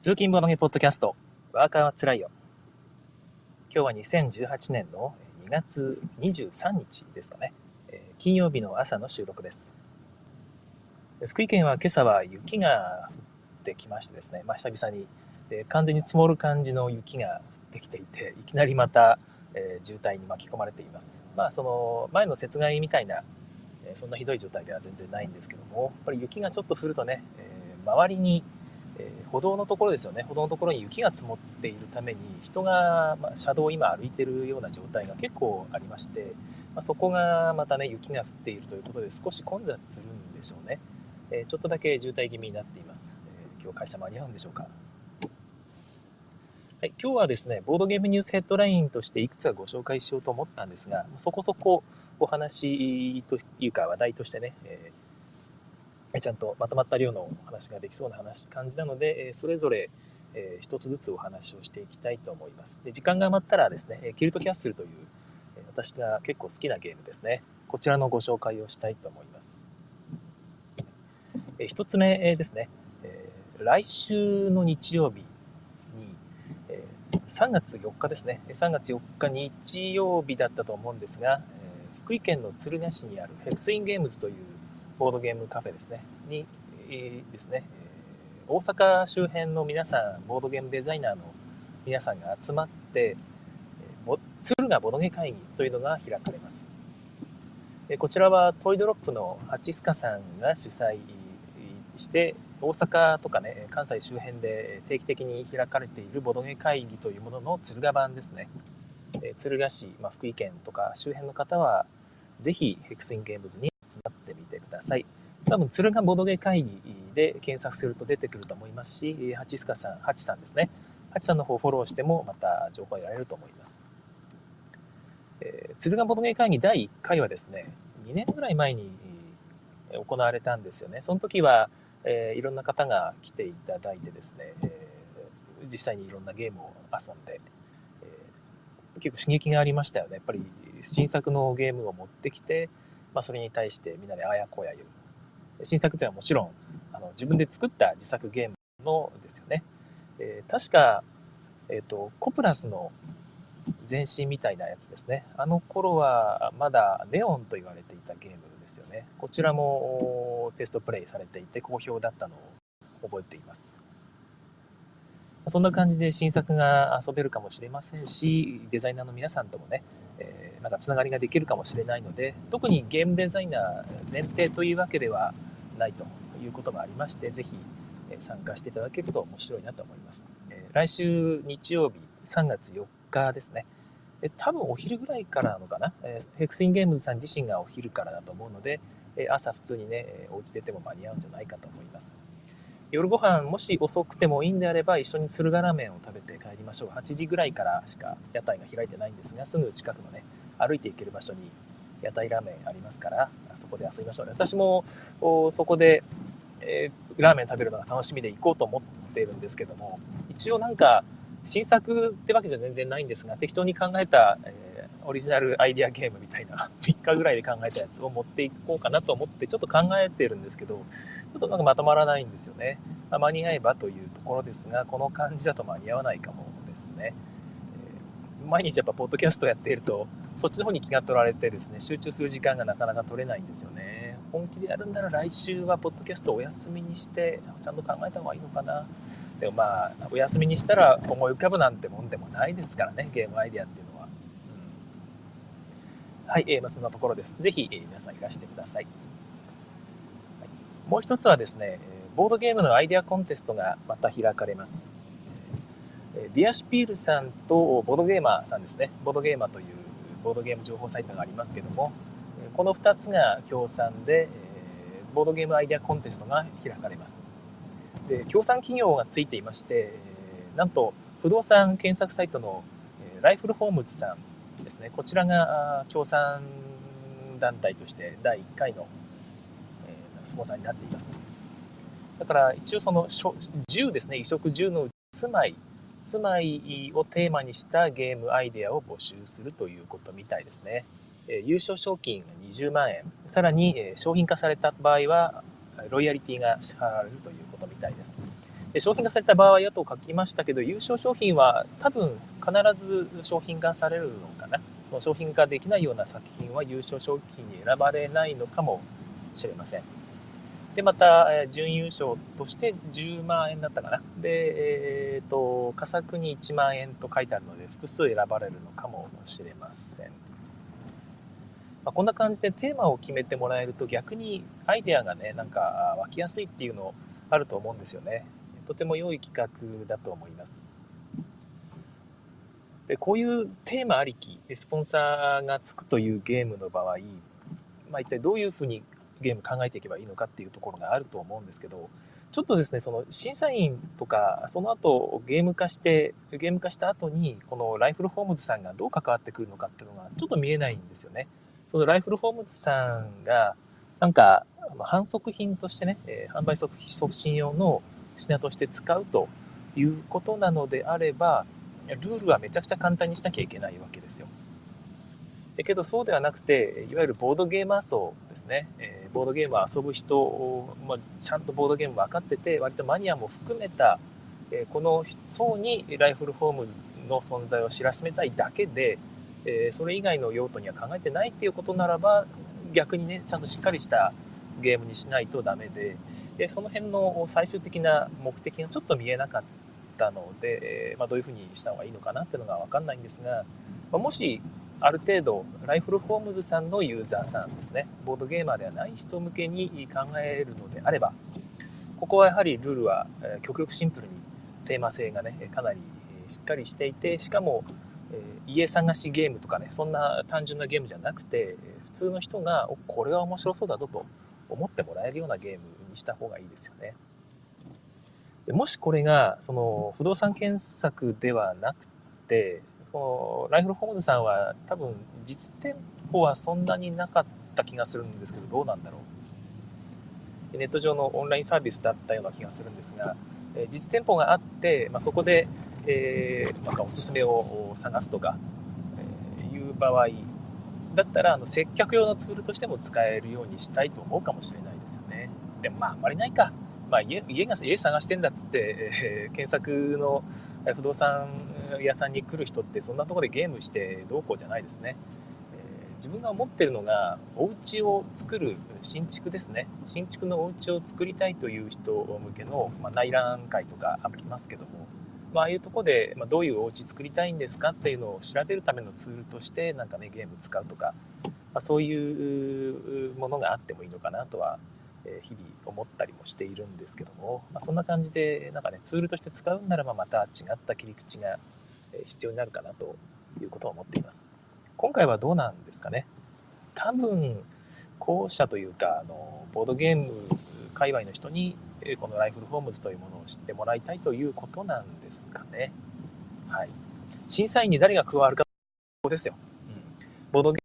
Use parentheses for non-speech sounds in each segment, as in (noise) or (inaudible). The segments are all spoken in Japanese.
通勤ボナゲポッドキャスト、ワーカーはつらいよ。今日は2018年の2月23日ですかね。金曜日の朝の収録です。福井県は今朝は雪が降ってきましてですね、まあ、久々にで完全に積もる感じの雪が降ってきていて、いきなりまた、え、渋滞に巻き込まれています。まあ、その前の雪害みたいな、え、そんなひどい状態では全然ないんですけども、やっぱり雪がちょっと降るとね、え、周りにえー、歩道のところですよね。歩道のところに雪が積もっているために人が、まあ、車道を今歩いているような状態が結構ありまして、まあ、そこがまたね雪が降っているということで少し混雑するんでしょうね、えー、ちょっとだけ渋滞気味になっています、えー、今日会社間に合うんでしょうか。はい、今日はですね、ボードゲームニュースヘッドラインとしていくつかご紹介しようと思ったんですが、そこそこお話というか話題としてね、えちゃんとまとまった量のお話ができそうな話感じなので、それぞれ一つずつお話をしていきたいと思います。で時間が余ったらですね、キルトキャッスルという私が結構好きなゲームですね。こちらのご紹介をしたいと思います。一つ目ですね、来週の日曜日に3月4日ですね、3月4日日曜日だったと思うんですが、福井県の敦賀市にあるヘクスインゲームズというボードゲームカフェですね、に、えー、ですね、大阪周辺の皆さん、ボードゲームデザイナーの皆さんが集まって、敦賀ボドゲ会議というのが開かれます。こちらはトイドロップのハチスカさんが主催して、大阪とかね、関西周辺で定期的に開かれているボドゲ会議というものの敦賀版ですね。敦賀市、まあ、福井県とか周辺の方は、ぜひヘクスインゲームズに集まってみてください。多分、敦賀ボドゲ会議で検索すると出てくると思いますし、ハチスカさん、ハチさんですね。ハチさんの方をフォローしてもまた情報を得られると思います。えー、敦賀ボドゲ会議第1回はですね、2年ぐらい前に行われたんですよね。その時は、えー、いろんな方が来ていただいてですね、えー、実際にいろんなゲームを遊んで、えー、結構刺激がありましたよね。やっぱり新作のゲームを持ってきて、まあ、それに対してみんなであやこや言う。新作っていうのはもちろんあの自分で作った自作ゲームのですよね。えー、確か、えっ、ー、と、コプラスの前身みたいなやつですね。あの頃はまだネオンと言われていたゲームですよね。こちらもテストプレイされていて好評だったのを覚えています。そんな感じで新作が遊べるかもしれませんし、デザイナーの皆さんともね、えー、なんかつながりができるかもしれないので、特にゲームデザイナー前提というわけではないということがありまして、ぜひ参加していただけると面白いなと思います。えー、来週日曜日3月4日ですね。え多分お昼ぐらいからなのかな、えヘクスインゲームズさん自身がお昼からだと思うので、え朝普通にね、お家出ても間に合うんじゃないかと思います。夜ご飯もし遅くてもいいんであれば一緒に敦賀ラーメンを食べて帰りましょう。8時ぐらいからしか屋台が開いてないんですがすぐ近くのね歩いて行ける場所に屋台ラーメンありますからそこで遊びましょう私もそこで、えー、ラーメン食べるのが楽しみで行こうと思っているんですけども一応なんか新作ってわけじゃ全然ないんですが適当に考えた、えーオリジナルアイデアゲームみたいな (laughs) 3日ぐらいで考えたやつを持っていこうかなと思ってちょっと考えてるんですけどちょっとなんかまとまらないんですよね、まあ、間に合えばというところですがこの感じだと間に合わないかもですね、えー、毎日やっぱポッドキャストやっているとそっちの方に気が取られてですね集中する時間がなかなか取れないんですよね。本気でやるんなら来週はポッドキャストお休みにしてちゃんと考えた方がいいのかな。でもまあお休みにしたら思い浮かぶなんてもんでもないですからねゲームアイデアっていうのは。はい、えー、まあ、そんなところです。ぜひ、えー、皆さんいらしてください。はい、もう一つはですね、ボードゲームのアイデアコンテストがまた開かれます。ディアシュピールさんとボードゲーマーさんですね。ボードゲーマーというボードゲーム情報サイトがありますけども、この2つが協賛で、ボードゲームアイデアコンテストが開かれます。で協賛企業がついていまして、なんと不動産検索サイトのライフルホームズさんですね。こちらが協賛団体として第1回の、えスポンサーになっています。だから一応その10ですね。衣食住の住まい住まいをテーマにしたゲームアイデアを募集するということみたいですね、え優勝賞金20万円。さらに、え商品化された場合はロイヤリティが支払われるということみたいです。で商品化された場合やと書きましたけど、優勝商品は多分必ず商品化されるのかな？商品化できないような作品は優勝商品に選ばれないのかもしれません。で、また、準優勝として10万円だったかな？で、えっ、ー、と、佳作に1万円と書いてあるので、複数選ばれるのかもしれません。まあ、こんな感じでテーマを決めてもらえると逆にアイデアがね、なんか湧きやすいっていうのあると思うんですよね。とても良い企画だと思います。でこういうテーマありきスポンサーがつくというゲームの場合、まあ、一体どういうふうにゲーム考えていけばいいのかっていうところがあると思うんですけどちょっとですねその審査員とかその後ゲーム化してゲーム化した後にこのライフルホームズさんがどう関わってくるのかっていうのがちょっと見えないんですよね。そのライフルホームズさんがなんか反則品としてね、えー、販売促進用の品として使うということなのであればルールはめちゃくちゃ簡単にしなきゃいけないわけですよ。だけどそうではなくていわゆるボードゲーマー層ですね、え、ボードゲームを遊ぶ人、まあ、ちゃんとボードゲーム分かってて割とマニアも含めた、え、この層にライフルホームズの存在を知らしめたいだけで、え、それ以外の用途には考えてないっていうことならば逆にねちゃんとしっかりしたゲームにしないとダメででその辺の最終的な目的がちょっと見えなかったので、まあ、どういうふうにした方がいいのかなっていうのが分かんないんですが、まあ、もしある程度ライフルホームズさんのユーザーさんですねボードゲーマーではない人向けに考えるのであればここはやはりルールは極力シンプルにテーマ性がねかなりしっかりしていてしかも家探しゲームとかねそんな単純なゲームじゃなくて普通の人がこれは面白そうだぞと思ってもらえるようなゲームにした方がいいですよね。でもしこれがその不動産検索ではなくてこのライフルホームズさんは多分実店舗はそんなになかった気がするんですけどどうなんだろうネット上のオンラインサービスだったような気がするんですが実店舗があって、まあ、そこで、えー、なんかおすすめを探すとか、えいう場合だったらあの接客用のツールとしても使えるようにしたいと思うかもしれないですよね。でもまああまりないか。まあ家が家探してんだっつって、えー、検索の不動産屋さんに来る人ってそんなとこでゲームしてどうこうじゃないですね。えー、自分が思ってるのがお家を作る新築ですね。新築のお家を作りたいという人向けの、まあ、内覧会とかありますけども、まああいうとこで、まあ、どういうお家作りたいんですかっていうのを調べるためのツールとしてなんかねゲーム使うとか、まあ、そういうものがあってもいいのかなとは思います日々思ったりもしているんですけども、まあ、そんな感じでなんかねツールとして使うならばまた違った切り口が必要になるかなということを思っています今回はどうなんですかね多分後者というかあのボードゲーム界隈の人にこのライフルホームズというものを知ってもらいたいということなんですかね。はい。審査員に誰が加わるかですよ。うん、ボードゲ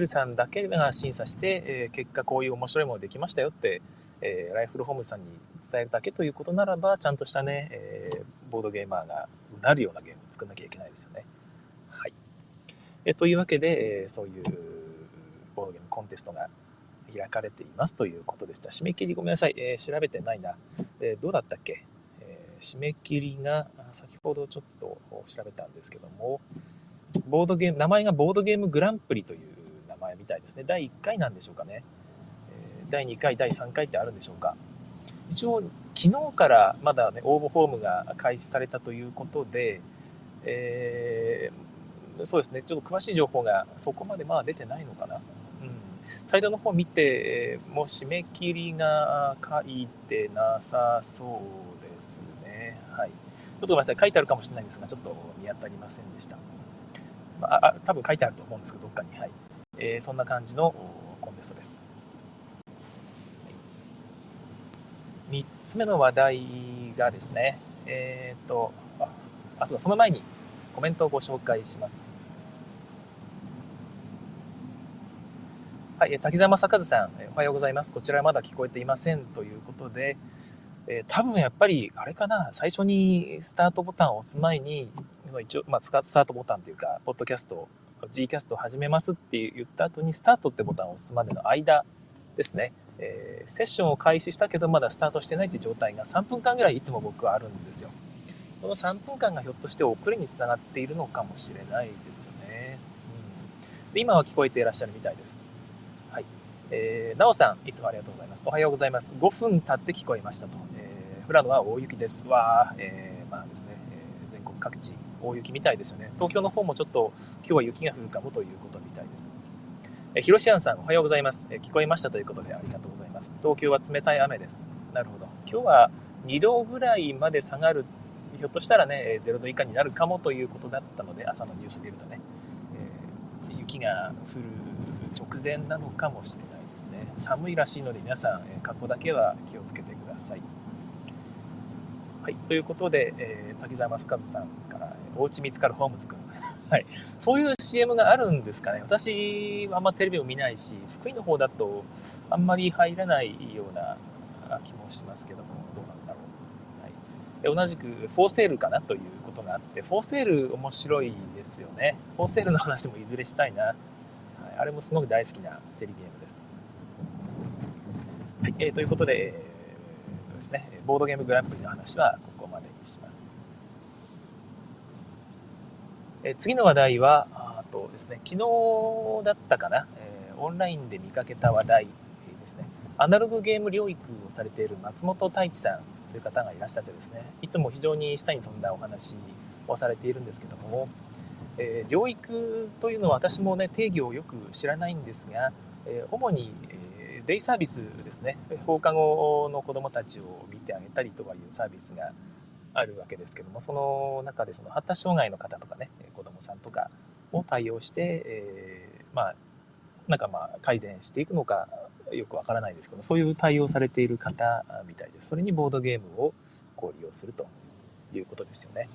ームさんだけが審査して、えー、結果こういう面白いものできましたよって、えー、ライフルホームズさんに伝えるだけということならば、ちゃんとしたね、えー、ボードゲーマーがうなるようなゲームを作んなきゃいけないですよね。はい。えというわけで、えそういうボードゲームコンテストが開かれていますということでした。締め切りごめんなさい。えー、調べてないな。えー、どうだったっけ、えー、締め切りが、先ほどちょっと調べたんですけども、ボードゲーム、名前がボードゲームグランプリというみたいですね。第1回なんでしょうかね。第2回、第3回ってあるんでしょうか。一応、昨日からまだね、応募フォームが開始されたということで、えー、そうですね、ちょっと詳しい情報がそこまでまあ出てないのかな。うんサイトの方見ても締め切りが書いてなさそうですね。はい。ちょっとごめんなさい。書いてあるかもしれないんですが、ちょっと見当たりませんでした。まあ、あ多分書いてあると思うんですけど、どっかに。はい。えー、そんな感じのコンテストです。3つ目の話題がですね、えっ、ー、と、あ、そうだ、その前にコメントをご紹介します。はい、滝沢正和さん、おはようございます。こちらはまだ聞こえていませんということで、えー、多分やっぱり、あれかな、最初にスタートボタンを押す前に、一応、まあ、スタートボタンというか、ポッドキャスト、G キャストを始めますって言った後に、スタートってボタンを押すまでの間ですね、えー、セッションを開始したけどまだスタートしてないって状態が3分間ぐらいいつも僕はあるんですよ。この3分間がひょっとして遅れにつながっているのかもしれないですよね。うん、で今は聞こえていらっしゃるみたいです。はい。えー、なおさん、いつもありがとうございます。おはようございます。5分経って聞こえましたと。えー、富良野は大雪です。わー、えー、まあですね、えー、全国各地大雪みたいですよね。東京の方もちょっと今日は雪が降るかもということみたいです。えひろしあんさん、おはようございます、え聞こえましたということでありがとうございます。東京は冷たい雨です。なるほど。今日は2度ぐらいまで下がる、ひょっとしたらね、0度以下になるかもということだったので、朝のニュースで見るとね、えー、雪が降る直前なのかもしれないですね。寒いらしいので皆さん、え格好だけは気をつけてください。はい、ということで、えー、滝沢正和さんから、お家見つかるホームズくん。(laughs) はい、そういう CM があるんですかね。私はあんまテレビを見ないし、福井の方だとあんまり入らないような気もしますけども、どうなんだろう。はい、同じく、フォーセールかなということがあって、フォーセール面白いですよね。フォーセールの話もいずれしたいな。はい、あれもすごく大好きなセリゲームです。はい、えー、ということで、えー、とですね、ボードゲームグランプリの話はここまでにします。え次の話題は、あとですね、昨日だったかな、え、オンラインで見かけた話題ですね、アナログゲーム療育をされている松本太一さんという方がいらっしゃってですね、いつも非常に下に飛んだお話をされているんですけども、えー、療育というのは私もね、定義をよく知らないんですが、え、主に、えデイサービスですね、放課後の子どもたちを見てあげたりとかいうサービスがあるわけですけどもその中でその発達障害の方とかね子どもさんとかを対応して、えー、まあなんかまあ改善していくのかよくわからないですけどそういう対応されている方みたいですそれにボードゲームをこう利用するということですよね。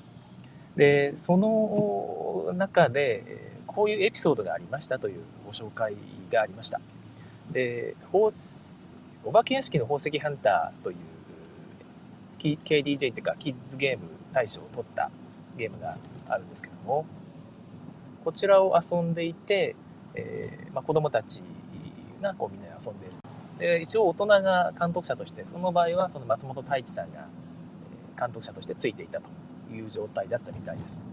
でその中でこういうエピソードがありましたというご紹介がありました。でお化け屋敷の宝石ハンターという KDJ っていうかキッズゲーム大賞を取ったゲームがあるんですけどもこちらを遊んでいて、えーまあ、子供たちがこうみんなで遊んでいる。で一応大人が監督者としてその場合はその松本太一さんが監督者としてついていたという状態だったみたいです。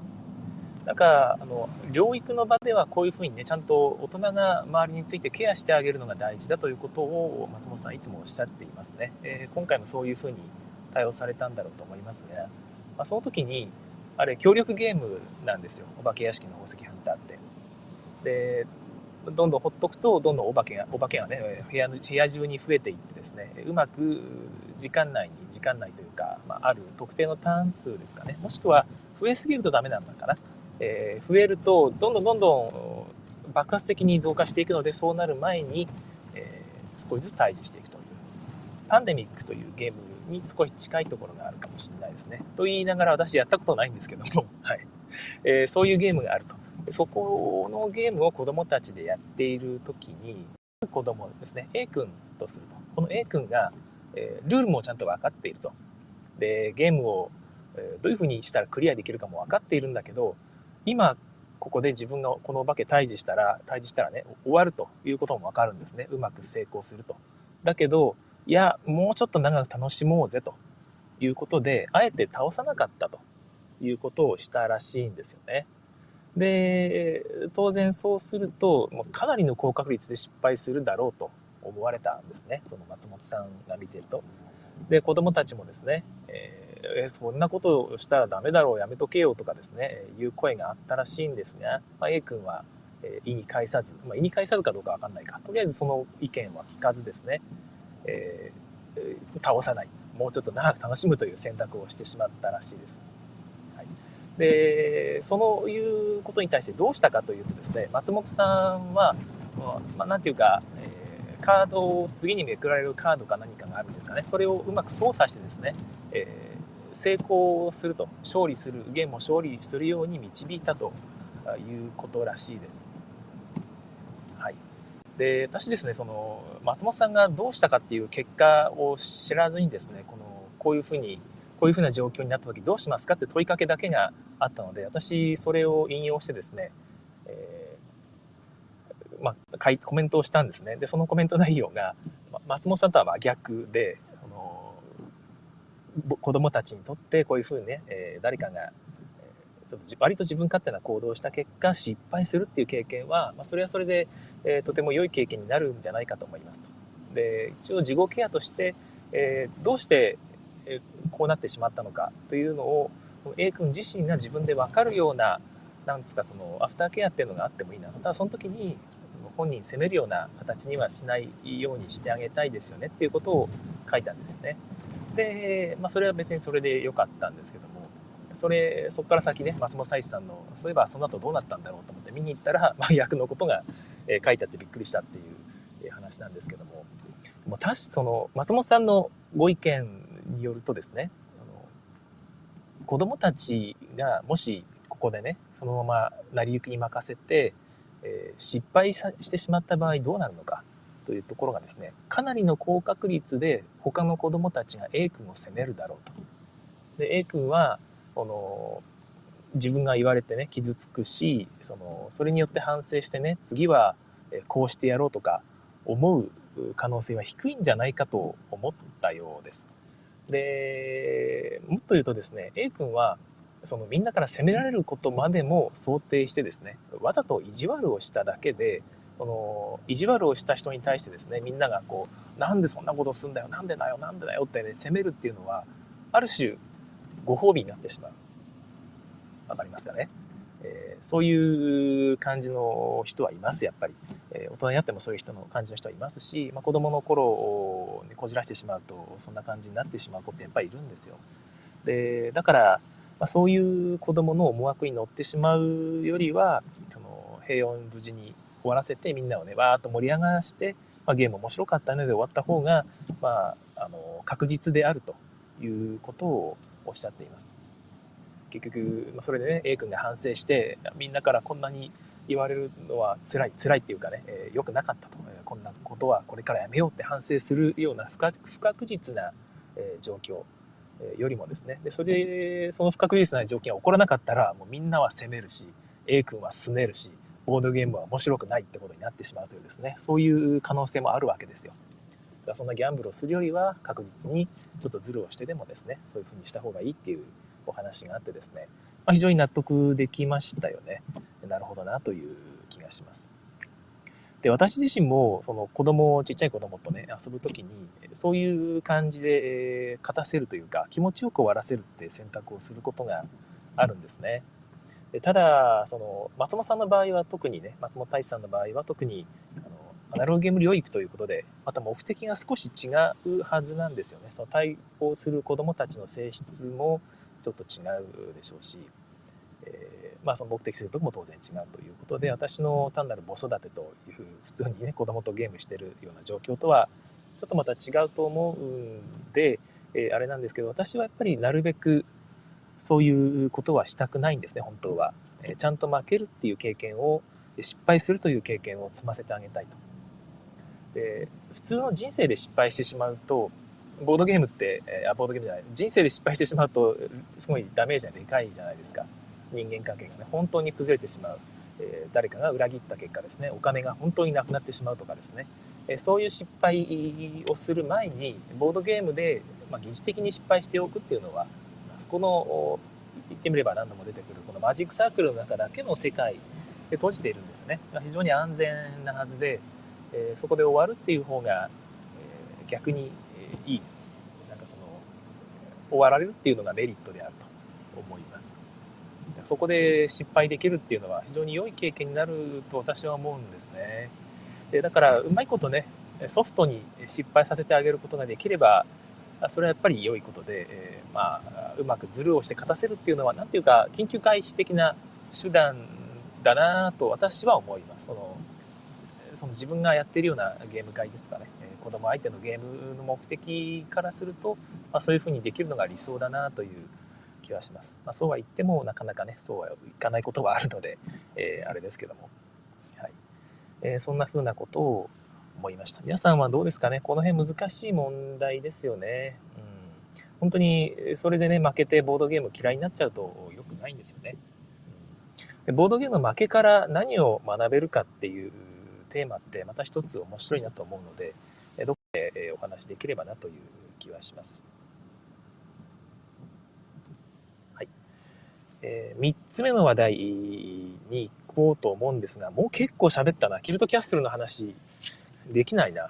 なんかあの療育の場ではこういうふうにねちゃんと大人が周りについてケアしてあげるのが大事だということを松本さんいつもおっしゃっていますね、えー、今回もそういうふうに対応されたんだろうと思いますが、まあ、その時にあれ協力ゲームなんですよ。お化け屋敷の宝石ハンターって。でどんどんほっとくとどんどんお化けがお化けがね部屋の部屋中に増えていってですねうまく時間内に時間内というか、まあ、ある特定のターン数ですかね。もしくは増えすぎるとダメなんだから、えー、増えるとどんどんどんどん爆発的に増加していくのでそうなる前に、えー、少しずつ退治していくという。パンデミックというゲームに少し近いところがあるかもしれないですね。と言いながら私やったことないんですけども、(laughs) はい。えー、そういうゲームがあると。そこのゲームを子供たちでやっている時に子供ですね。A 君とすると。この A 君が、えー、ルールもちゃんと分かっていると。でゲームを、えー、どういうふうにしたらクリアできるかも分かっているんだけど今ここで自分がこのお化け退治したら退治したらね終わるということも分かるんですね。うまく成功すると。だけどいや、もうちょっと長く楽しもうぜということで、あえて倒さなかったということをしたらしいんですよね。で、当然そうすると、もうかなりの高確率で失敗するだろうと思われたんですね。その松本さんが見てると。で、子供たちもですね、えー、そんなことをしたらダメだろう、やめとけよとかですね、いう声があったらしいんですが、まあ、A 君は、えー、意に介さず、まあ、意に介さずかどうかわかんないか、とりあえずその意見は聞かずですね、えー、倒さないもうちょっと長く楽しむという選択をしてしまったらしいです。はい、でそのいうことに対してどうしたかというとですね松本さんは、まあ、ていうか、えー、カードを次にめくられるカードか何かがあるんですかねそれをうまく操作してですね、えー、成功すると勝利するゲームを勝利するように導いたということらしいです。で私ですねその松本さんがどうしたかっていう結果を知らずにですねこのこういうふうにこういうふうな状況になった時どうしますかって問いかけだけがあったので私それを引用してですね、えー、まあ、コメントをしたんですね。で、そのコメント内容が、松本さんとは真逆で、あの子供たちにとってこういうふうにね、えー、誰かが、と割と自分勝手な行動をした結果失敗するっていう経験は、まあ、それはそれで、えー、とても良い経験になるんじゃないかと思いますと。で一応自己ケアとして、えー、どうして、えこうなってしまったのかというのを A 君自身が自分で分かるようななんつかそのアフターケアっていうのがあってもいいなただその時に本人責めるような形にはしないようにしてあげたいですよねっていうことを書いたんですよね。で、まあ、それは別にそれで良かったんですけどもそれそこから先ね松本太一さんのそういえばその後どうなったんだろうと思って見に行ったら、(laughs) まあ、役のことが、え書いてあってびっくりしたっていう話なんですけどももう確その松本さんのご意見によるとですねあの子供たちがもしここでねそのまま成り行きに任せて、えー、失敗してしまった場合どうなるのかというところがですねかなりの高確率で他の子どもたちが A 君を責めるだろうと。で A 君はこの自分が言われてね傷つくしそのそれによって反省してね次はこうしてやろうとか思う可能性は低いんじゃないかと思ったようです。でもっと言うとですね A 君はそのみんなから責められることまでも想定してですねわざと意地悪をしただけでこの意地悪をした人に対してですねみんながこうなんでそんなことすんだよなんでだよなんでだよって、ね、責めるっていうのはある種ご褒美になってしまう。わかりますかね、えー、そういう感じの人はいますやっぱり、えー、大人になってもそういう人の感じの人はいますし、まあ、子供の頃を、ね、こじらしてしまうとそんな感じになってしまう子ってやっぱりいるんですよ。でだからまあ、そういう子どもの思惑に乗ってしまうよりはその平穏無事に終わらせてみんなをねわーっと盛り上がらして、まあ、ゲーム面白かったねで終わった方が、まあ、あの確実であるということをおっしゃっています。結局、ま、それでね A 君が反省してみんなからこんなに言われるのは辛い辛いっていうかね、えー、良くなかったと、えー、こんなことはこれからやめようって反省するような不確実な、えー、状況えよりもですねでそれでその不確実な条件が起こらなかったらもうみんなは責めるし A 君は拗ねるしボードゲームは面白くないってことになってしまうというですねそういう可能性もあるわけですよ。だそんなギャンブルをするよりは確実にちょっとズルをしてでもですねそういうふうにした方がいいっていうお話があってですね、まあ、非常に納得できましたよね。なるほどなという気がします。で私自身もその子供ちっちゃい子供とね遊ぶ時にそういう感じで勝たせるというか気持ちよく終わらせるって選択をすることがあるんですね。でただその松本さんの場合は特にね松本太一さんの場合は特にあのアナログゲーム療育ということでまた目的が少し違うはずなんですよね。その対応する子どもたちの性質もちょっと違うでしょうし、えーまあ、その目的するとこも当然違うということで私の単なる子育てという普通にね子供とゲームしてるような状況とはちょっとまた違うと思うんで、えー、あれなんですけど私はやっぱりなるべくそういうことはしたくないんですね本当は、えー、ちゃんと負けるっていう経験を失敗するという経験を積ませてあげたいとで普通の人生で失敗してしまうとボードゲームって、えー、あボードゲームじゃない。人生で失敗してしまうとすごいダメージがでかいじゃないですか。人間関係がね。本当に崩れてしまう、えー、誰かが裏切った結果ですね。お金が本当になくなってしまうとかですね、えー、そういう失敗をする前にボードゲームで、まあ、疑似的に失敗しておくっていうのはそこの言ってみれば何度も出てくるこのマジックサークルの中だけの世界で閉じているんですね。非常に安全なはずで、え、そこで終わるっていう方が、え逆にえいいなんかその終わられるっていうのがメリットであると思います。そこで失敗できるっていうのは非常に良い経験になると私は思うんですね。でだからうまいことねソフトに失敗させてあげることができればそれはやっぱり良いことで、えー、まあうまくズルをして勝たせるっていうのは何ていうか緊急回避的な手段だなと私は思います。そのその自分がやってるようなゲーム会ですとかね、え子供相手のゲームの目的からすると、まあ、そういうふうにできるのが理想だなという気はします。まあ、そうは言ってもなかなかねそうはいかないことはあるので、えー、あれですけども、はいえー、そんな風なことを思いました。皆さんはどうですかね？この辺難しい問題ですよね。うん、本当にそれでね負けてボードゲーム嫌いになっちゃうと良くないんですよね。でボードゲーム負けから何を学べるかっていうテーマってまた一つ面白いなと思うので、どこで、お話できればなという気はします。はいえー、3つ目の話題に行こうと思うんですが、もう結構喋ったな。キルトキャッスルの話、できないな。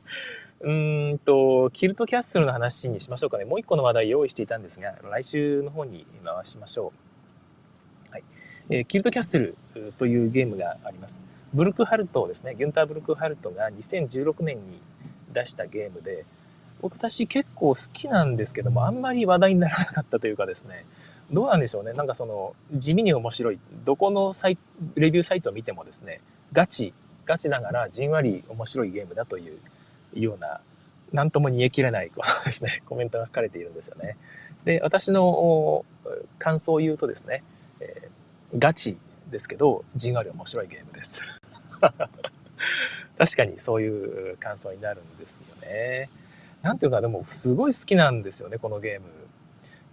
(laughs) うんと、キルトキャッスルの話にしましょうかね。もう一個の話題用意していたんですが、来週の方に回しましょう。はい。えー、キルトキャッスルというゲームがあります。ブルクハルトですね。ギュンター・ブルクハルトが2016年に出したゲームで、私結構好きなんですけども、あんまり話題にならなかったというかですね、どうなんでしょうね。なんかその、地味に面白い。どこのサイレビューサイトを見てもですね、ガチ、ガチながらじんわり面白いゲームだというような、なんとも煮え切れないこうですね、コメントが書かれているんですよね。で、私の感想を言うとですね、えー、ガチですけど、じんわり面白いゲームです。(laughs) 確かにそういう感想になるんですよね。なんていうか、でもすごい好きなんですよね、このゲーム。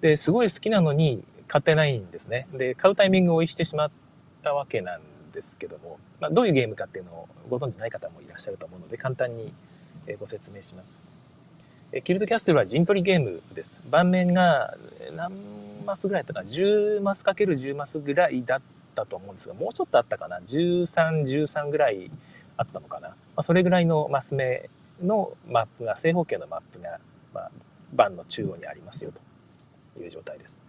で、すごい好きなのに買ってないんですね。で、買うタイミングを逸してしまったわけなんですけども、まあ、どういうゲームかっていうのをご存知ない方もいらっしゃると思うので、簡単にご説明します。キルトキャッスルは陣取りゲームです。盤面が何マスぐらいだったか ?10 マスかける10マスぐらいだったと思うんですが、もうちょっとあったかな ?13、13ぐらいあったのかな、まあ、それぐらいのマス目のマップが、正方形のマップが、まあ、盤の中央にありますよという状態です。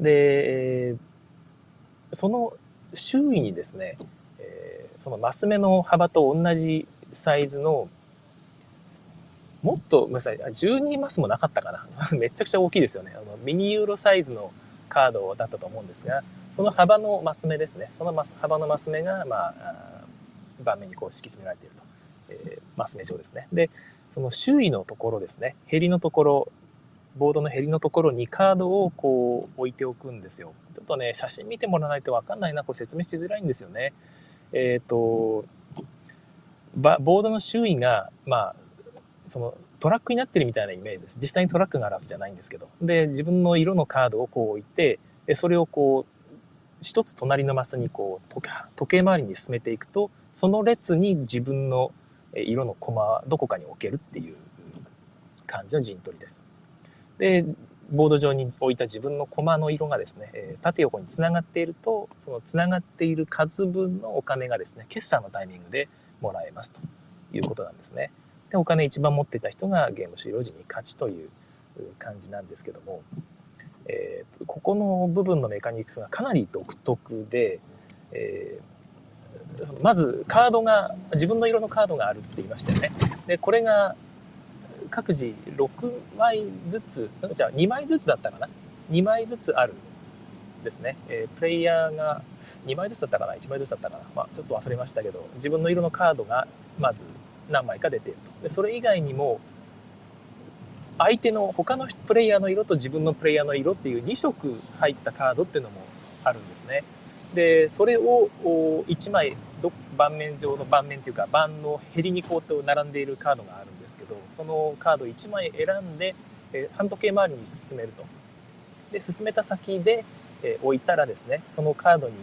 で、その周囲にですね、そのマス目の幅と同じサイズのもっと、ごめんなさい、12マスもなかったかな？(laughs) めちゃくちゃ大きいですよね。あのミニユーロサイズのカードだったと思うんですが、その幅のマス目ですね。そのマス幅のマス目が、まあ、盤面にこう敷き詰められていると。えー、マス目状ですね。で、その周囲のところですね、ヘリのところ、ボードのヘリのところにカードをこう置いておくんですよ。ちょっとね、写真見てもらわないとわかんないな、これ説明しづらいんですよね。えっ、ー、と、ボードの周囲が、まあ、そのトラックになってるみたいなイメージです。実際にトラックがあるわけじゃないんですけど。で、自分の色のカードをこう置いて、それをこう、一つ隣のマスにこう、時計回りに進めていくと、その列に自分の色のコマはどこかに置けるっていう感じの陣取りです。で、ボード上に置いた自分のコマの色がですね、縦横につながっていると、そのつながっている数分のお金がですね、決算のタイミングでもらえますということなんですね。で、お金一番持っていた人がゲーム終了時に勝ちという感じなんですけども、えー、ここの部分のメカニクスがかなり独特で、えー、まずカードが自分の色のカードがあるって言いましたよね。でこれが各自6枚ずつじゃあ2枚ずつだったかな？2枚ずつあるですね、えー、プレイヤーが2枚ずつだったかな？1枚ずつだったかな、まあ、ちょっと忘れましたけど自分の色のカードがまず何枚か出ていると。でそれ以外にも相手の他のプレイヤーの色と自分のプレイヤーの色っていう2色入ったカードっていうのもあるんですね。でそれを1枚ど盤面上の盤面っていうか盤のへりにこうと並んでいるカードがあるんですけどそのカード1枚選んで、え半時計回りに進めると。で進めた先で、え置いたらですねそのカードに、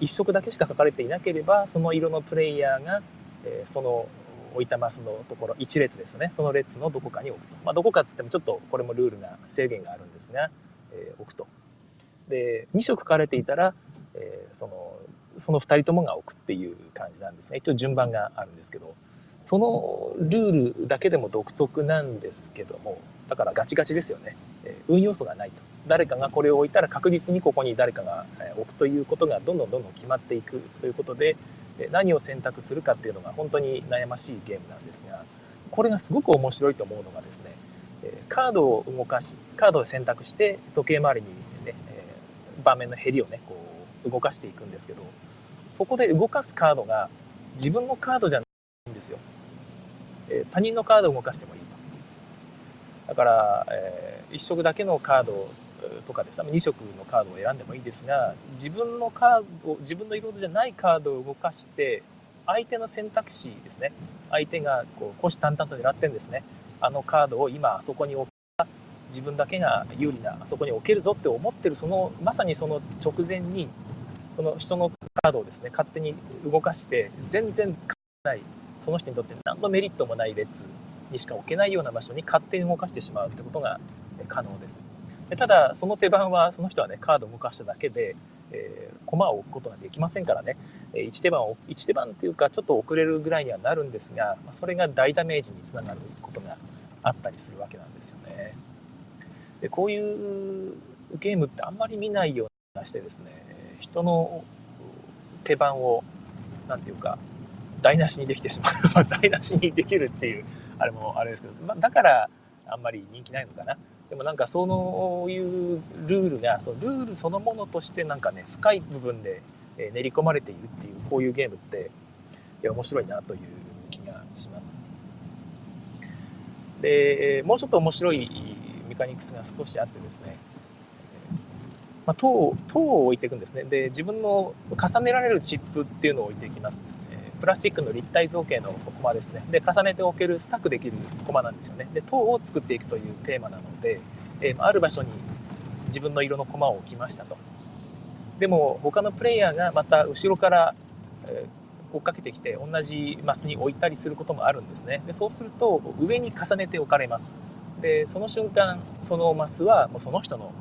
え1色だけしか書かれていなければその色のプレイヤーが、えその置いたマスのところ1列ですね。その列のどこかに置くと、まあ、どこかっつってもちょっとこれもルールが制限があるんですが、えー、置くと。で2色書かれていたら、えー、そのその2人ともが置くっていう感じなんですね。一応順番があるんですけど。そのルールだけでも独特なんですけどもだからガチガチですよね、えー、運要素がないと。誰かがこれを置いたら確実にここに誰かが置くということがどんどんどんどん決まっていくということで何を選択するかっていうのが本当に悩ましいゲームなんですがこれがすごく面白いと思うのがですねカードを動かしカードを選択して時計回りにね盤面のへりをねこう動かしていくんですけどそこで動かすカードが自分のカードじゃないんですよ。他人のカードを動かしてもいいと。だから、え、1色だけのカードとかですね2色のカードを選んでもいいですが自分のカード自分の色じゃないカードを動かして相手の選択肢ですね。相手がこう虎視眈々と狙ってるんですね。あのカードを今あそこに置く自分だけが有利なあそこに置けるぞって思ってるそのまさにその直前にこの人のカードをですね勝手に動かして全然ないその人にとって何のメリットもない列にしか置けないような場所に勝手に動かしてしまうってことが可能です。ただその手番はその人はねカードを動かしただけで、えー、駒を置くことができませんからね。1手番を1手番っていうかちょっと遅れるぐらいにはなるんですがそれが大ダメージにつながることがあったりするわけなんですよね。でこういうゲームってあんまり見ないようなしてですね人の手番を何て言うか台無しにできてしまう。(laughs) 台無しにできるっていうあれもあれですけど、ま、だからあんまり人気ないのかな。でもなんかそういうルールがそのルールそのものとしてなんかね深い部分で練り込まれているっていうこういうゲームっていや面白いなという気がします。でもうちょっと面白いメカニクスが少しあってですねまあ、塔を置いていくんですね。で自分の重ねられるチップっていうのを置いていきます、プラスチックの立体造形のコマですね。で重ねておけるスタックできるコマなんですよね。で塔を作っていくというテーマなので、えー、ある場所に自分の色のコマを置きましたと。でも他のプレイヤーがまた後ろから、えー、追っかけてきて同じマスに置いたりすることもあるんですね。でそうすると上に重ねて置かれます。でその瞬間そのマスはもうその人の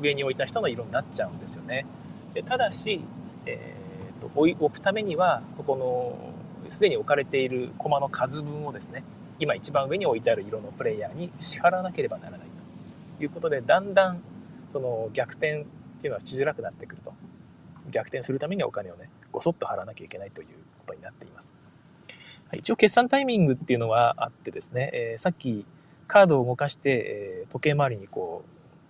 上に置いた人の色になっちゃうんですよね。でただし、えーと、置くためにはそこのすでに置かれている駒の数分をですね今一番上に置いてある色のプレイヤーに支払わなければならないということでだんだんその逆転っていうのはしづらくなってくると逆転するためにはお金をねごそっと払わなきゃいけないということになっています。一応決算タイミングっていうのはあってですね、えー、さっきカードを動かして、えー、時計回りにこ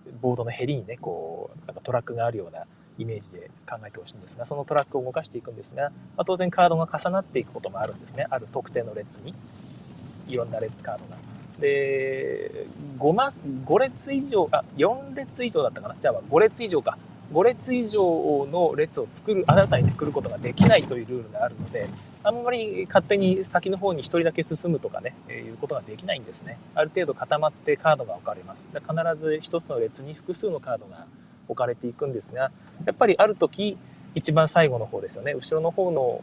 うボードのヘリにねこうなんかトラックがあるようなイメージで考えてほしいんですがそのトラックを動かしていくんですが、まあ、当然カードが重なっていくこともあるんですね。ある特定の列に。いろんなレッカードが。で 5, マ5列以上あ4列以上だったかな？じゃあ5列以上か。5列以上の列を作る新たに作ることができないというルールがあるのであんまり勝手に先の方に1人だけ進むとかね、え、いうことができないんですね。ある程度固まってカードが置かれます。必ず1つの列に複数のカードが置かれていくんですがやっぱりある時一番最後の方ですよね。後ろの方の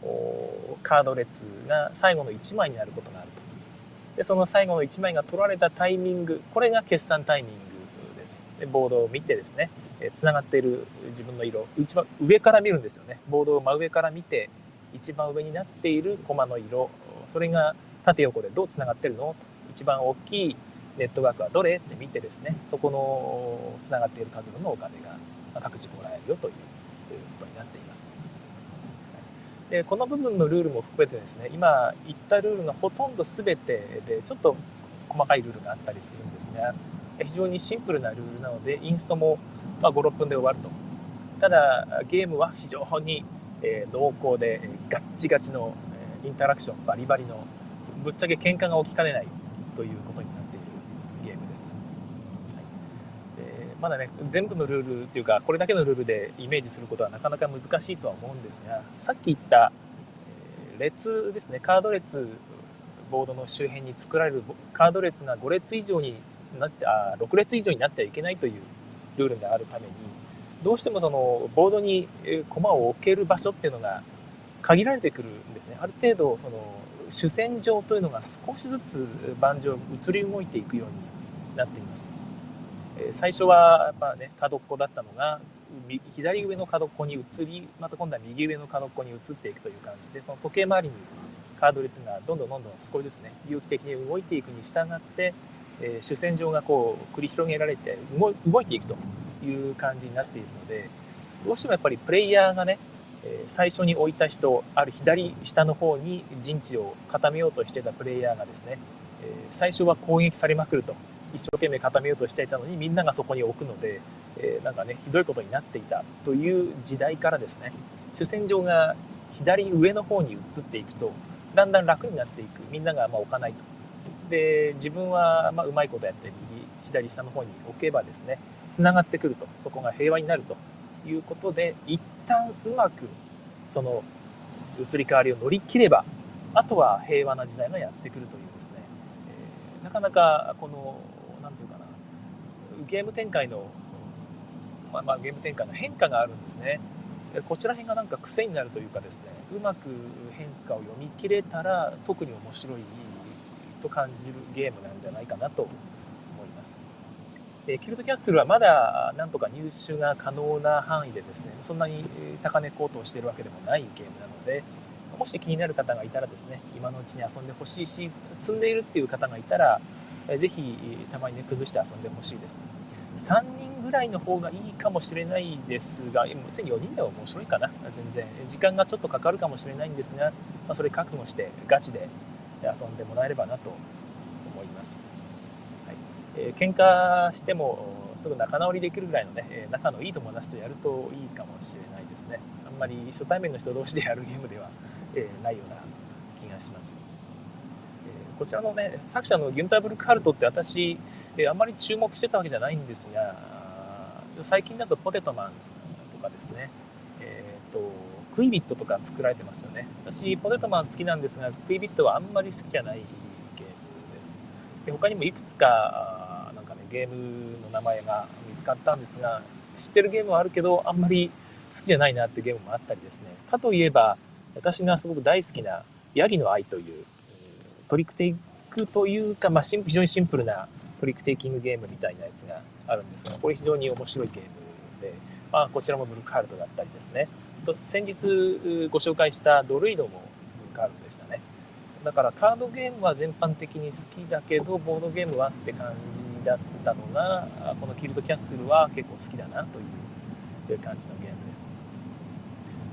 カード列が最後の1枚になることがあると。でその最後の1枚が取られたタイミングこれが決算タイミングです。でボードを見てですねつながっている自分の色一番上から見るんですよね。ボードを真上から見て一番上になっているコマの色それが縦横でどうつながってるの？一番大きいネットワークはどれって見てですねそこのつながっている数分のお金が各自もらえるよということになっています。でこの部分のルールも含めてですね今言ったルールのほとんど全てでちょっと細かいルールがあったりするんですが非常にシンプルなルールなのでインストも56分で終わるとただゲームは非常に、濃厚でガッチガチの、インタラクションバリバリのぶっちゃけ喧嘩が起きかねないということになっているゲームです、はいえー、まだね全部のルールっていうかこれだけのルールでイメージすることはなかなか難しいとは思うんですがさっき言った、列ですねカード列ボードの周辺に作られるカード列が5列以上になってあ6列以上になってはいけないというルールがあるためにどうしてもそのボードに駒を置ける場所っていうのが限られてくるんですね。ある程度その主戦場というのが少しずつ盤上移り動いていくようになっています。最初はやっぱね角っこだったのが左上の角っこに移りまた今度は右上の角っこに移っていくという感じでその時計回りにカード列がどんどんどんどん少しずつね有機的に動いていくに従って、えー、主戦場がこう繰り広げられて動いていくという感じになっているのでどうしてもやっぱりプレイヤーがね最初に置いた人ある左下の方に陣地を固めようとしてたプレイヤーがですね最初は攻撃されまくると。一生懸命固めようとしていたのにみんながそこに置くのでなんかねひどいことになっていたという時代からですね主戦場が左上の方に移っていくとだんだん楽になっていくみんながま置かないと。で自分はまうまいことやって右左下の方に置けばですねつながってくるとそこが平和になるということで一旦うまくその移り変わりを乗り切ればあとは平和な時代がやってくるというですね、えー、なかなかこの何て言うかなゲーム展開の、まあ、まあ、ゲーム展開の変化があるんですねこちら辺がなんか癖になるというかですねうまく変化を読み切れたら特に面白いと感じるゲームなんじゃないかなと思います。でキルトキャッスルはまだなんとか入手が可能な範囲でですねそんなに高値高騰してるわけでもないゲームなのでもし気になる方がいたらですね今のうちに遊んでほしいし積んでいるっていう方がいたらぜひたまにね崩して遊んでほしいです。3人ぐらいの方がいいかもしれないですが、別に4人でも面白いかな、全然。時間がちょっとかかるかもしれないんですが、ま、それ覚悟してガチで遊んでもらえればなと思います。はいえー、喧嘩してもすぐ仲直りできるぐらいのね、仲のいい友達とやるといいかもしれないですね。あんまり初対面の人同士でやるゲームでは、え、ないような気がします。こちらのね作者のギュンター・ブルクハルトって私、えあんまり注目してたわけじゃないんですが最近だとポテトマンとかですね、えーと、クイビットとか作られてますよね。私ポテトマン好きなんですがクイビットはあんまり好きじゃないゲームです。で他にもいくつかなんかねゲームの名前が見つかったんですが知ってるゲームはあるけどあんまり好きじゃないなってゲームもあったりですね。かといえば私がすごく大好きなヤギの愛というトリックテイクというか、まあ、非常にシンプルなトリックテイキングゲームみたいなやつがあるんですが、これ非常に面白いゲームで、まあ、こちらもブルックハルトだったりですね。先日ご紹介したドルイドもブルックハルトでしたね。だからカードゲームは全般的に好きだけど、ボードゲームはって感じだったのが、このキルトキャッスルは結構好きだなという感じのゲームです。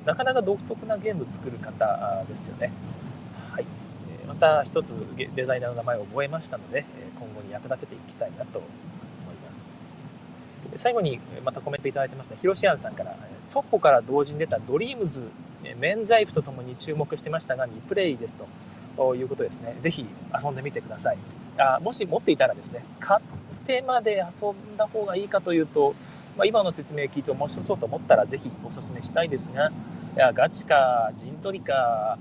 なかなか独特なゲーム作る方ですよね。また一つデザイナーの名前を覚えましたので今後に役立てていきたいなと思います。最後にまたコメントいただいてますね。ヒロシアンさんからツォッホから同時に出たドリームズ免罪符とともに注目してましたが未プレイですということですね。ぜひ遊んでみてください。あもし持っていたらですね買ってまで遊んだ方がいいかというと、まあ、今の説明を聞いて面白そうと思ったらぜひお勧めしたいですがいやガチか陣取りか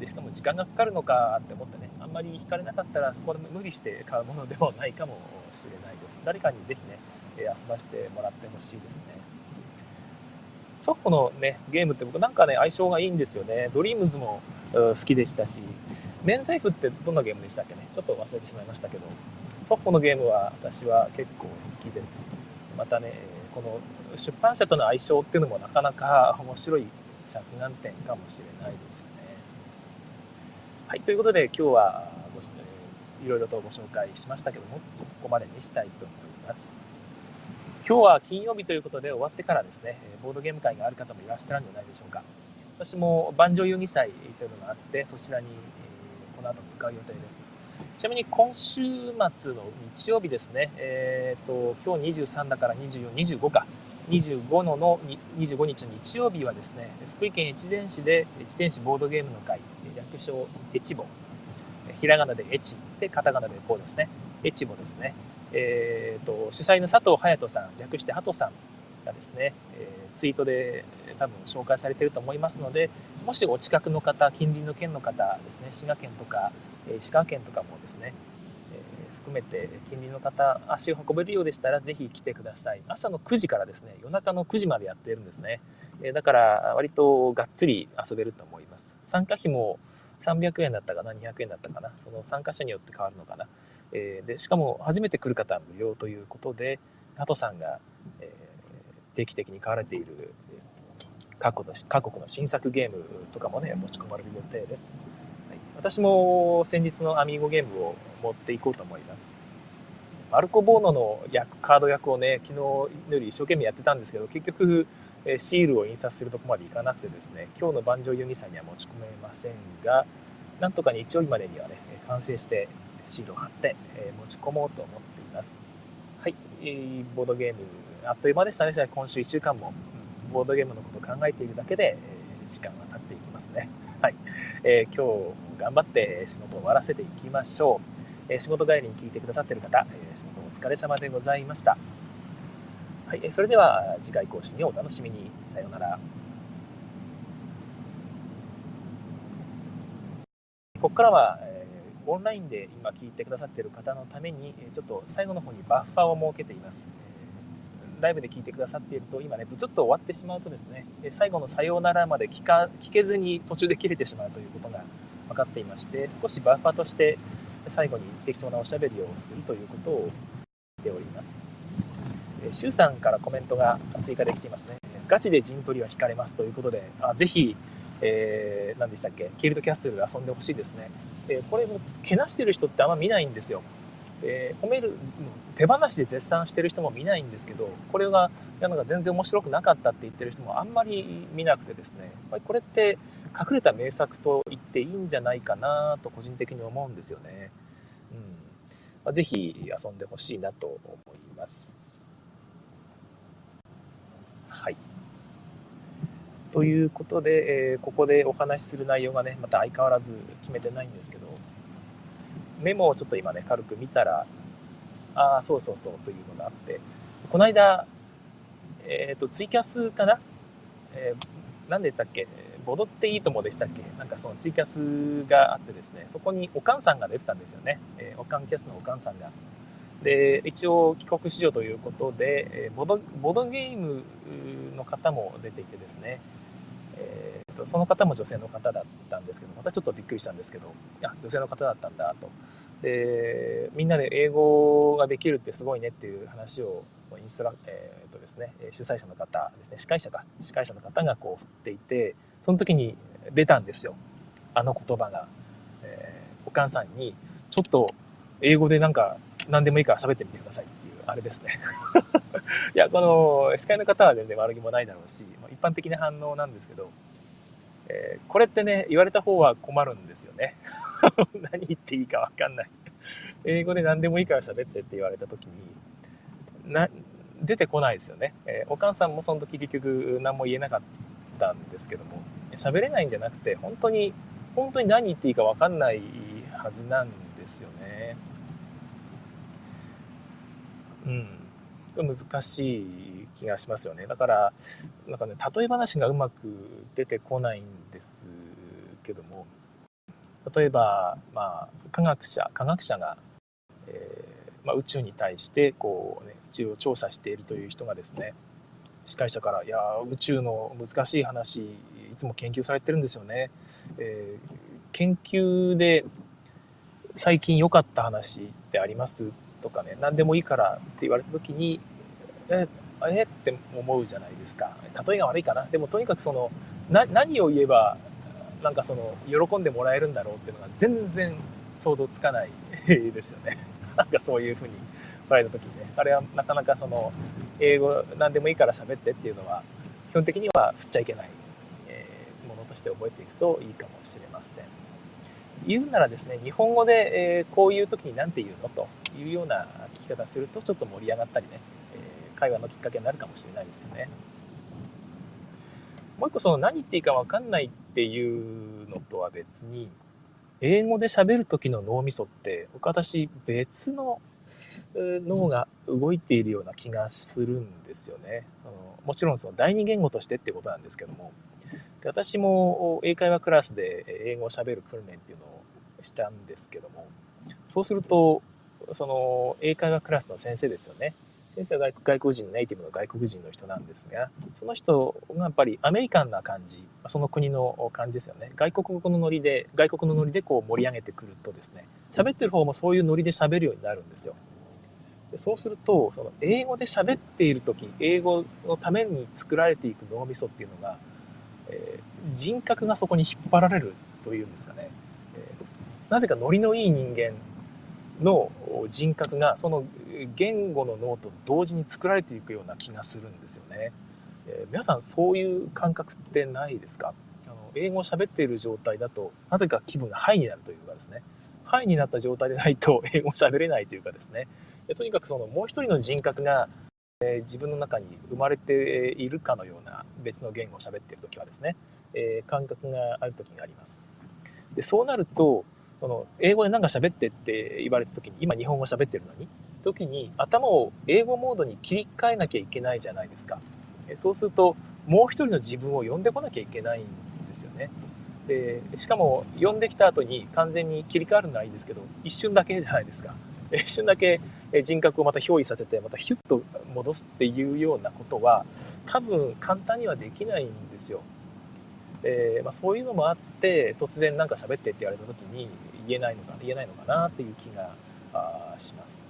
でしかも時間がかかるのかって思ってねあんまり引かれなかったらそこで無理して買うものでもないかもしれないです。誰かにぜひね遊ばせてもらってほしいですね。ソフトのねゲームって僕なんかね相性がいいんですよね。ドリームズも好きでしたし免罪符ってどんなゲームでしたっけね？ちょっと忘れてしまいましたけどソフトのゲームは私は結構好きです。またねこの出版社との相性っていうのもなかなか面白い着眼点かもしれないですよね。はい、ということで今日はご、えー、いろいろとご紹介しましたけども、ここまでにしたいと思います。今日は金曜日ということで終わってからですね、ボードゲーム会がある方もいらっしゃるんじゃないでしょうか。私も万丈遊戯祭というのがあって、そちらに、えー、この後向かう予定です。ちなみに今週末の日曜日ですね、えーと、今日23だから24、25か、25のの25日の日曜日はですね、福井県越前市で越前市ボードゲームの会、略称エチボ。ひらがなでエチで、カタカナでこうですね。エチボですね。えーと、主催の佐藤隼人さん、略してハトさんがですね、えー、ツイートで多分紹介されていると思いますので、もしお近くの方、近隣の県の方ですね、滋賀県とか石川県とかもですね、含めて近隣の方足を運べるようでしたらぜひ来てください。朝の9時からですね夜中の9時までやっているんですね。だから割とがっつり遊べると思います。参加費も300円だったかな200円だったかな。その参加者によって変わるのかな、えでしかも初めて来る方は無料ということでハトさんが、え定期的に買われている各国の各国の新作ゲームとかもね持ち込まれる予定です。私も先日のアミーゴゲームを持っていこうと思います。マルコ・ボーノの役カード役をね昨日より一生懸命やってたんですけど結局シールを印刷するとこまでいかなくてですね今日の万丈ユニさんには持ち込めませんがなんとか日曜日までにはね完成してシールを貼って持ち込もうと思っています。はいボードゲームあっという間でしたね。じゃ今週1週間もボードゲームのこと考えているだけで時間が経っていきますね。はい、えー、今日頑張って仕事を終わらせていきましょう、え、仕事帰りに聞いてくださっている方、え、仕事お疲れ様でございました。はい、それでは次回更新をお楽しみに。さようなら。ここからは、え、オンラインで今聞いてくださっている方のためにちょっと最後の方にバッファーを設けています、ライブで聞いてくださっていると今ねブツッと終わってしまうとですね最後の「さようなら」まで聞か聞けずに途中で切れてしまうということが分かっていまして少しバッファーとして最後に適当なおしゃべりをするということを言っております。シュウさんからコメントが追加できていますね。ガチで陣取りは引かれますということで、あぜひ、えー、何でしたっけ、キルトキャッスルで遊んでほしいですね。えこれもけなしてる人ってあんま見ないんですよ。え褒める手放しで絶賛してる人も見ないんですけどこれがなんか全然面白くなかったって言ってる人もあんまり見なくてですねこれって隠れた名作と言っていいんじゃないかなと個人的に思うんですよね。うんまあ、ぜひ遊んでほしいなと思います。はい。ということで、えー、ここでお話しする内容がね、また相変わらず決めてないんですけど、メモをちょっと今ね、軽く見たら、ああ、そうそうそうというのがあって、この間、えっ、ー、と、ツイキャスかな？えー、なんで言ったっけ？ボドっていいともでしたっけ？なんかそのツイキャスがあってですね、そこにおかんさんが出てたんですよね。えー、おかんキャスのおかんさんが。で、一応帰国子女ということで、えー、ボドボドゲームの方も出ていてですね、えーと、その方も女性の方だったんですけど、またちょっとびっくりしたんですけど、あ、女性の方だったんだと。で、みんなで英語ができるってすごいねっていう話をインストラ、えーとですね、主催者の方ですね、司会者か、司会者の方がこう振っていて、その時に出たんですよ。あの言葉が。えー、お母さんに、ちょっと英語でなんか何でもいいから喋ってみてくださいっていう、あれですね。(laughs) いや、この司会の方は全然悪気もないだろうし、一般的な反応なんですけど、えー、これってね、言われた方は困るんですよね。(laughs) 何言っていいかわかんない。英語で何でもいいから喋ってって言われた時に、な、出てこないですよね。えー、お母さんもその時結局何も言えなかったんですけども、喋れないんじゃなくて、本当に、本当に何言っていいかわかんないはずなんですよね。うん。難しい気がしますよね。だから、なんかね、例え話がうまく出てこないんですけども、例えば、まあ、科学者、科学者が、えー、まあ、宇宙に対してこう、ね、一応調査しているという人がですね、司会者から「いや宇宙の難しい話いつも研究されてるんですよね」えー、研究で最近良かった話ってあります？とかね何でもいいからって言われた時にええって思うじゃないですか。例えが悪いかな。でもとにかくそのな何を言えばなんかその喜んでもらえるんだろうっていうのが全然想像つかないですよねなんかそういうふうに来られた時にねあれはなかなかその英語何でもいいから喋ってっていうのは基本的には振っちゃいけない、えものとして覚えていくといいかもしれません。言うならですね日本語で、えこういう時に何て言うのというような聞き方するとちょっと盛り上がったりね、え会話のきっかけになるかもしれないですよね。もう一個その何言っていいか分かんないっていうのとは別に英語で喋る時の脳みそって私別の脳が動いているような気がするんですよね。あのもちろんその第二言語としてってことなんですけどもで私も英会話クラスで英語をしゃべる訓練っていうのをしたんですけどもそうするとその英会話クラスの先生ですよね先生は外国人ネイティブの外国人の人なんですがその人がやっぱりアメリカンな感じその国の感じですよね。外国語のノリで外国のノリでこう盛り上げてくるとですね喋ってる方もそういうノリで喋るようになるんですよ。でそうするとその英語で喋っている時英語のために作られていく脳みそっていうのが、えー、人格がそこに引っ張られるというんですかね、えー、なぜかノリのいい人間の人格がその言語の脳と同時に作られていくような気がするんですよね。えー、皆さんそういう感覚ってないですか？あの英語を喋っている状態だとなぜか気分がハイになるというかですねハイになった状態でないと (laughs) 英語を喋れないというかですねでとにかくそのもう一人の人格が、えー、自分の中に生まれているかのような別の言語を喋っている時はですね、えー、感覚がある時があります。でそうなるとその英語で何か喋ってって言われた時に今日本語喋ってるのに？時に頭を英語モードに切り替えなきゃいけないじゃないですか。そうするともう一人の自分を呼んでこなきゃいけないんですよね。でしかも呼んできた後に完全に切り替わるのはいいんですけど一瞬だけじゃないですか。(laughs) 一瞬だけ人格をまた憑依させてまたヒュッと戻すっていうようなことは多分簡単にはできないんですよ。えー、まあ、そういうのもあって突然なんか喋ってって言われた時に言えないのか言えないのかなっていう気がします。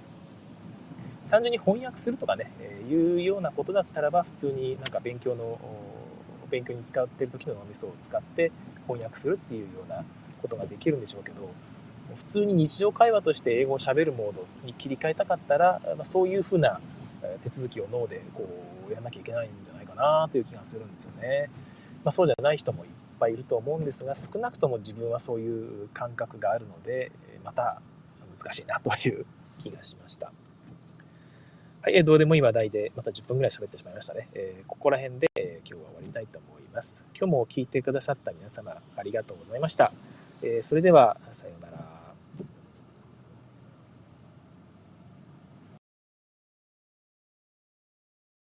単純に翻訳するとかね、え、いうようなことだったらば普通になんか勉強の勉強に使ってる時の脳みそを使って翻訳するっていうようなことができるんでしょうけど普通に日常会話として英語をしゃべるモードに切り替えたかったら、ま、そういうふうな手続きを脳でこうやらなきゃいけないんじゃないかなという気がするんですよね。まあ、そうじゃない人もいぱいいると思うんですが少なくとも自分はそういう感覚があるのでまた難しいなという気がしました。はい、どうでもいい話題でまた10分ぐらい喋ってしまいましたね。えー、ここら辺で、えー、今日は終わりたいと思います。今日も聞いてくださった皆様ありがとうございました。えー、それではさようなら。